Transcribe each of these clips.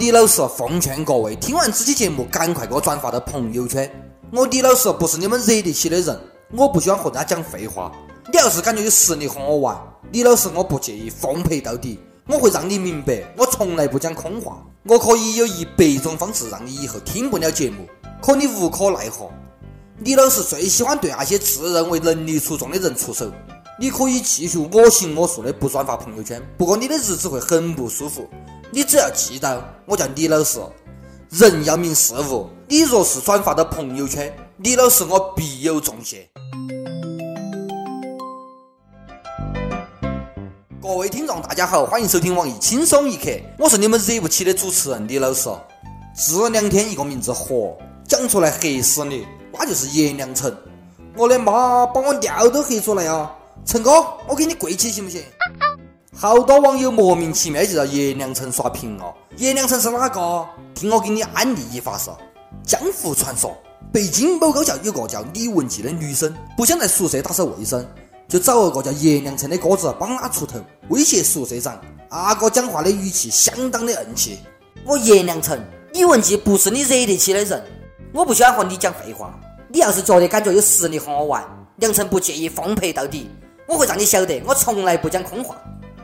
李老师奉劝各位，听完这期节目，赶快给我转发到朋友圈。我李老师不是你们惹得起的人，我不喜欢和人家讲废话。你要是感觉有实力和我玩，李老师我不介意奉陪到底。我会让你明白，我从来不讲空话。我可以有一百种方式让你以后听不了节目，可你无可奈何。李老师最喜欢对那些自认为能力出众的人出手。你可以继续我行我素的不转发朋友圈，不过你的日子会很不舒服。你只要记到，我叫李老师。人要明事物，你若是转发到朋友圈，李老师我必有重谢。各位听众，大家好，欢迎收听网易轻松一刻，我是你们惹不起的主持人李老师。这两天一个名字火，讲出来黑死你，那就是叶良辰。我的妈，把我尿都黑出来啊！陈哥，我给你跪起行不行？好多网友莫名其妙就到叶良辰刷屏哦。叶良辰是哪个？听我给你安利一发是：江湖传说，北京某高校有个叫李文姬的女生，不想在宿舍打扫卫生。就找了个叫叶良辰的哥子帮他出头，威胁宿舍长。阿哥讲话的语气相当的硬气。我叶良辰，李文姬不是你惹得起的人。我不喜欢和你讲废话。你要是觉得感觉有实力和我玩，良辰不介意奉陪到底。我会让你晓得，我从来不讲空话。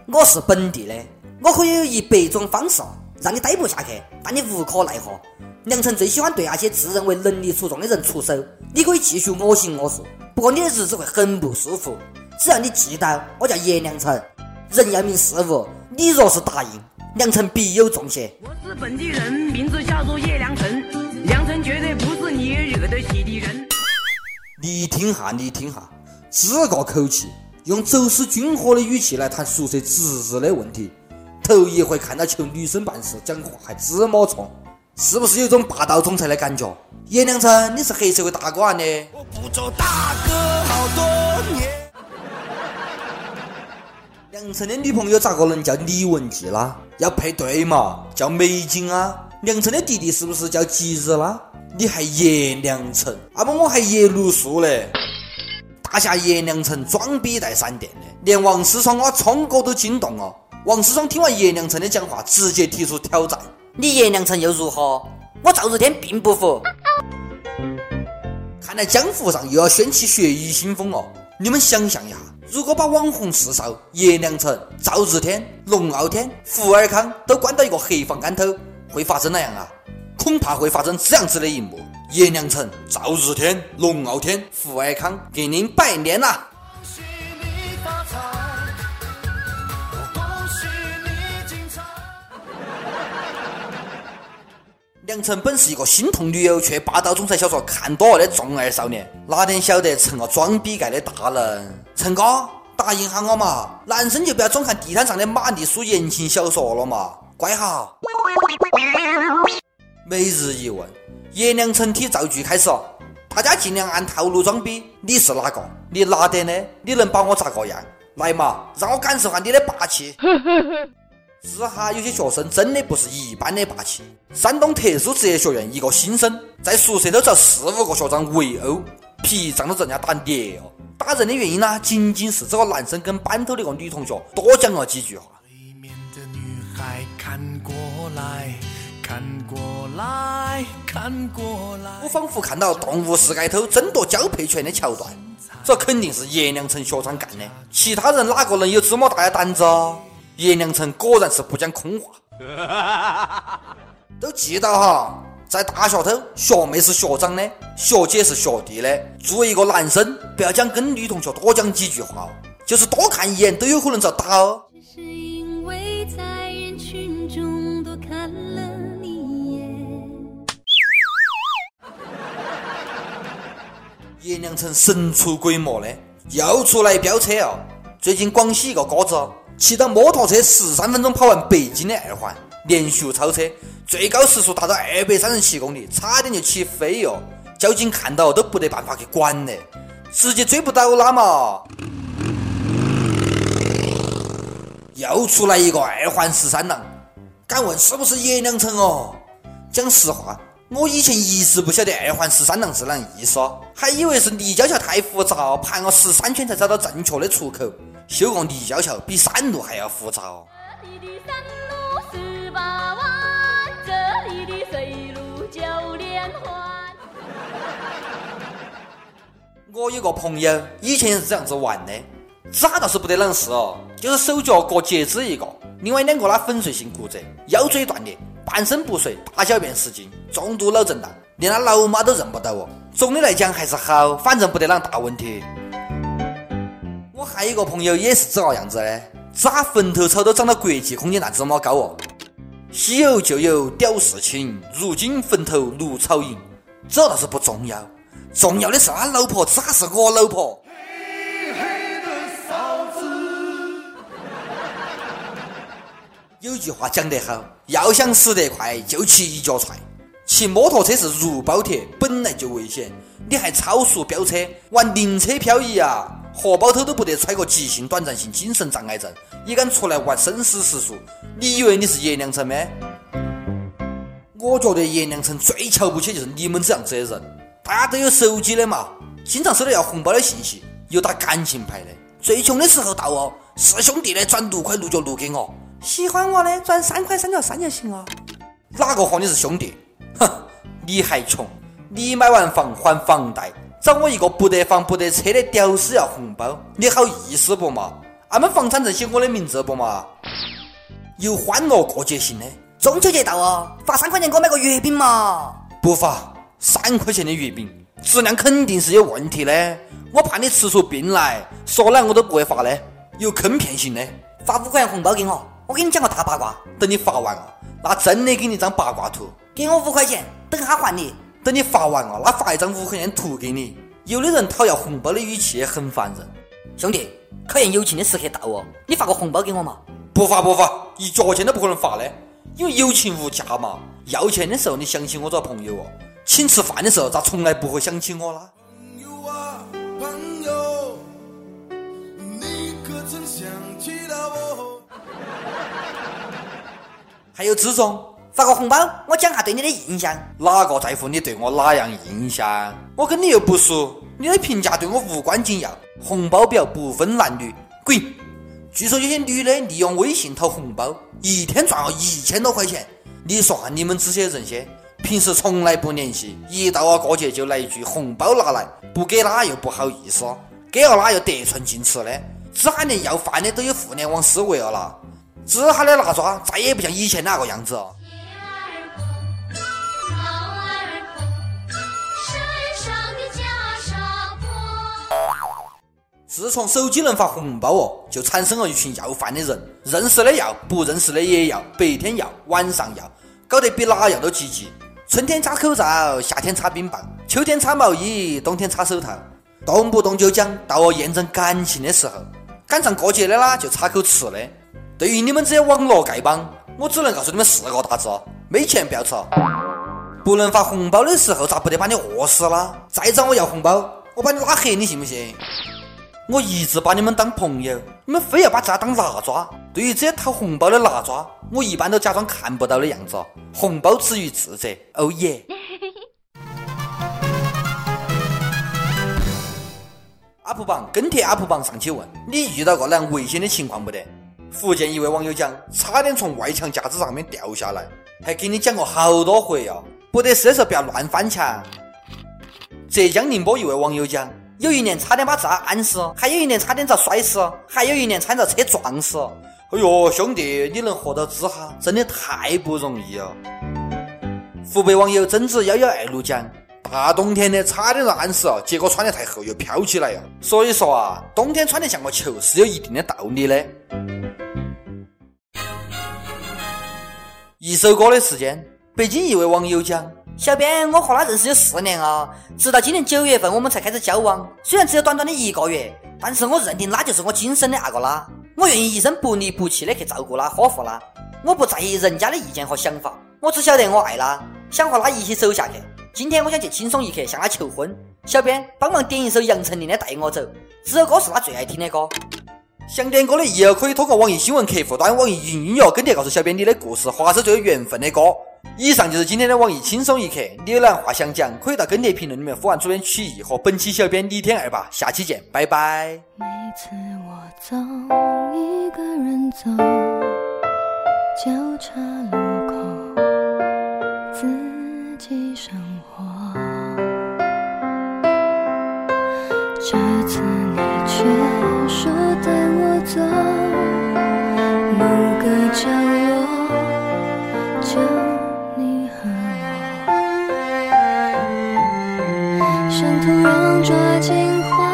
我是本地的，我可以有一百种方式让你待不下去，但你无可奈何。良辰最喜欢对那些自认为能力出众的人出手。你可以继续我行我素，不过你的日子会很不舒服。只要你记到，我叫叶良辰，人要明事物。你若是答应，良辰必有重谢。我是本地人，名字叫做叶良辰，良辰绝对不是你惹得起的人。你听哈，你听哈，这个口气，用走私军火的语气来谈宿舍值日的问题，头一回看到求女生办事讲话还这么冲，是不是有种霸道总裁的感觉？叶良辰，你是黑社会大哥啊你？我不做大哥好多年。良辰的女朋友咋个能叫李文姬啦？要配对嘛，叫美景啊。良辰的弟弟是不是叫吉日啦？你还叶良辰，阿不我还叶鲁肃嘞。大侠叶良辰装逼带闪电的，连王思聪啊聪哥都惊动了。王思聪听完叶良辰的讲话，直接提出挑战：你叶良辰又如何？我赵日天并不服。看来江湖上又要掀起血雨腥风了。你们想象一下。如果把网红四少叶良辰、赵日天、龙傲天、福尔康都关到一个黑房干头，会发生哪样啊？恐怕会发生这样子的一幕：叶良辰、赵日天、龙傲天、福尔康给您拜年啦！良辰本是一个心痛女友却霸道总裁小说看多了的重爱少年，哪点晓得成了装逼盖的大人？陈哥，答应下我嘛！男生就不要总看地摊上的玛丽苏言情小说了嘛，乖哈。每日一问，叶良辰体造句开始，大家尽量按套路装逼。你是哪个？你哪点的？你能把我咋个样？来嘛，让我感受下你的霸气。这哈有些学生真的不是一般的霸气。山东特殊职业学院一个新生在宿舍都遭四五个学长围殴，皮仗着人家打裂哦。打人的原因呢，仅仅是这个男生跟班头的一个女同学多讲了几句话。我仿佛看到《动物世界》头争夺交配权的桥段，这肯定是叶良辰学长干的，其他人哪个能有这么大的胆子啊？叶良辰果然是不讲空话，都记到哈。在大学头，学妹是学长的，学姐是学弟的。作为一个男生，不要讲跟女同学多讲几句话，就是多看一眼都有可能遭打哦。叶良辰神出鬼没的，又出来飙车哦。最近广西一个哥子骑到摩托车十三分钟跑完北京的二环，连续超车。最高时速达到二百三十七公里，差点就起飞哟！交警看到都不得办法去管嘞，直接追不到他嘛！又出来一个二环十三郎，敢问是不是叶良辰哦？讲实话，我以前一直不晓得二环十三郎是啷意思，还以为是立交桥太复杂，盘了十三圈才找到正确的出口。修个立交桥比山路还要复杂。我有个朋友以前也是这样子玩的，渣倒是不得啷事哦，就是手脚各截肢一个，另外两个呢粉碎性骨折，腰椎断裂，半身不遂，大小便失禁，重度脑震荡，连他老妈都认不到哦。总的来讲还是好，反正不得啷大问题。我还有一个朋友也是这个样子的，扎坟头草都长到国际空间站这么高哦。稀有就有屌事情，如今坟头绿草营，这倒是不重要，重要的是他老婆咋是我老婆。有句话讲得好，要想死得快，就骑一脚踹。骑摩托车是如包铁，本来就危险，你还超速飙车，玩灵车漂移啊！荷包头都不得揣个急性短暂性精神障碍症，也敢出来玩生死时速？你以为你是叶良辰吗？我觉得叶良辰最瞧不起就是你们这样子的人。大家都有手机的嘛，经常收到要红包的信息，又打感情牌的。最穷的时候到哦，是兄弟的转六块六角六给我，喜欢我的转三块三角三就行了。哪个和你是兄弟？哼，你还穷，你买完房还房贷。找我一个不得房不得车的屌丝要红包，你好意思不嘛？俺们房产证写我的名字不嘛？有欢乐过节性的，中秋节到哦，发三块钱给我买个月饼嘛？不发，三块钱的月饼，质量肯定是有问题的。我怕你吃出病来，说来我都不会发的，有坑骗性的。发五块钱红包给我，我给你讲个大八卦。等你发完啊，那真的给你张八卦图。给我五块钱，等下还你。等你发完啊，那发一张五块钱图给你。有的人讨要红包的语气也很烦人。兄弟，考验友情的时刻到哦，你发个红包给我嘛？不发不发，一角钱都不可能发的，因为友情无价嘛。要钱的时候你想起我做朋友哦，请吃饭的时候咋从来不会想起我啦？朋友啊，朋友，你可曾想起了我？还有这种。发个红包，我讲下对你的印象。哪个在乎你对我哪样印象？我跟你又不熟，你的评价对我无关紧要。红包表不分男女，滚！据说有些女的利用微信讨红包，一天赚了一千多块钱。你说你们这些人些，平时从来不联系，一到了过节就来一句红包拿来，不给哪又不好意思，给了哪又得寸进尺的，这还连要饭的都有互联网思维了啦。这下的拿抓再也不像以前那个样子。自从手机能发红包哦，就产生了一群要饭的人，认识的要，不认识的也要，白天要，晚上要，搞得比哪样都积极。春天插口罩，夏天插冰棒，秋天插毛衣，冬天插手套，动不动就讲到我验证感情的时候，赶上过节的啦就插口吃的。对于你们这些网络丐帮，我只能告诉你们四个大字：没钱不要吃。不能发红包的时候，咋不得把你饿死啦？再找我要红包，我把你拉黑，你信不信？我一直把你们当朋友，你们非要把这当拿抓。对于这些讨红包的拿抓，我一般都假装看不到的样子。红包止于智者，哦耶！UP 榜跟帖 UP 榜上去问你遇到过那样危险的情况不得？福建一位网友讲，差点从外墙架子上面掉下来，还给你讲过好多回啊。不得事的时候不要乱翻墙。浙江宁波一位网友讲。有一年差点把这按死，还有一年差点遭摔死，还有一年差点遭车撞死。哎呦，兄弟，你能活到这哈，真的太不容易了。湖北网友贞子幺幺二六讲，大冬天的差点让按死哦，结果穿得太厚又飘起来哟。所以说啊，冬天穿得像个球是有一定的道理的。一首歌的时间，北京一位网友讲。小编，我和他认识有四年了，直到今年九月份我们才开始交往。虽然只有短短的一个月，但是我认定他就是我今生的那个啦。我愿意一生不离不弃的去照顾他、呵护他。我不在意人家的意见和想法，我只晓得我爱他，想和他一起走下去。今天我想借轻松一刻向他求婚。小编，帮忙点一首杨丞琳的《带我走》，这首歌是他最爱听的歌。想点歌的也可以通过网易新闻客户端、网易云音乐跟帖告诉小编你的故事，或是最有缘分的歌。以上就是今天的网易轻松一刻，你有哪话想讲，可以到跟帖评论里面呼唤主编曲艺和本期小编李天二吧。下期见，拜拜。每次我走，一个人走，交叉路口，自己生活。坐某个角落就你和我。抓紧花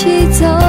起走。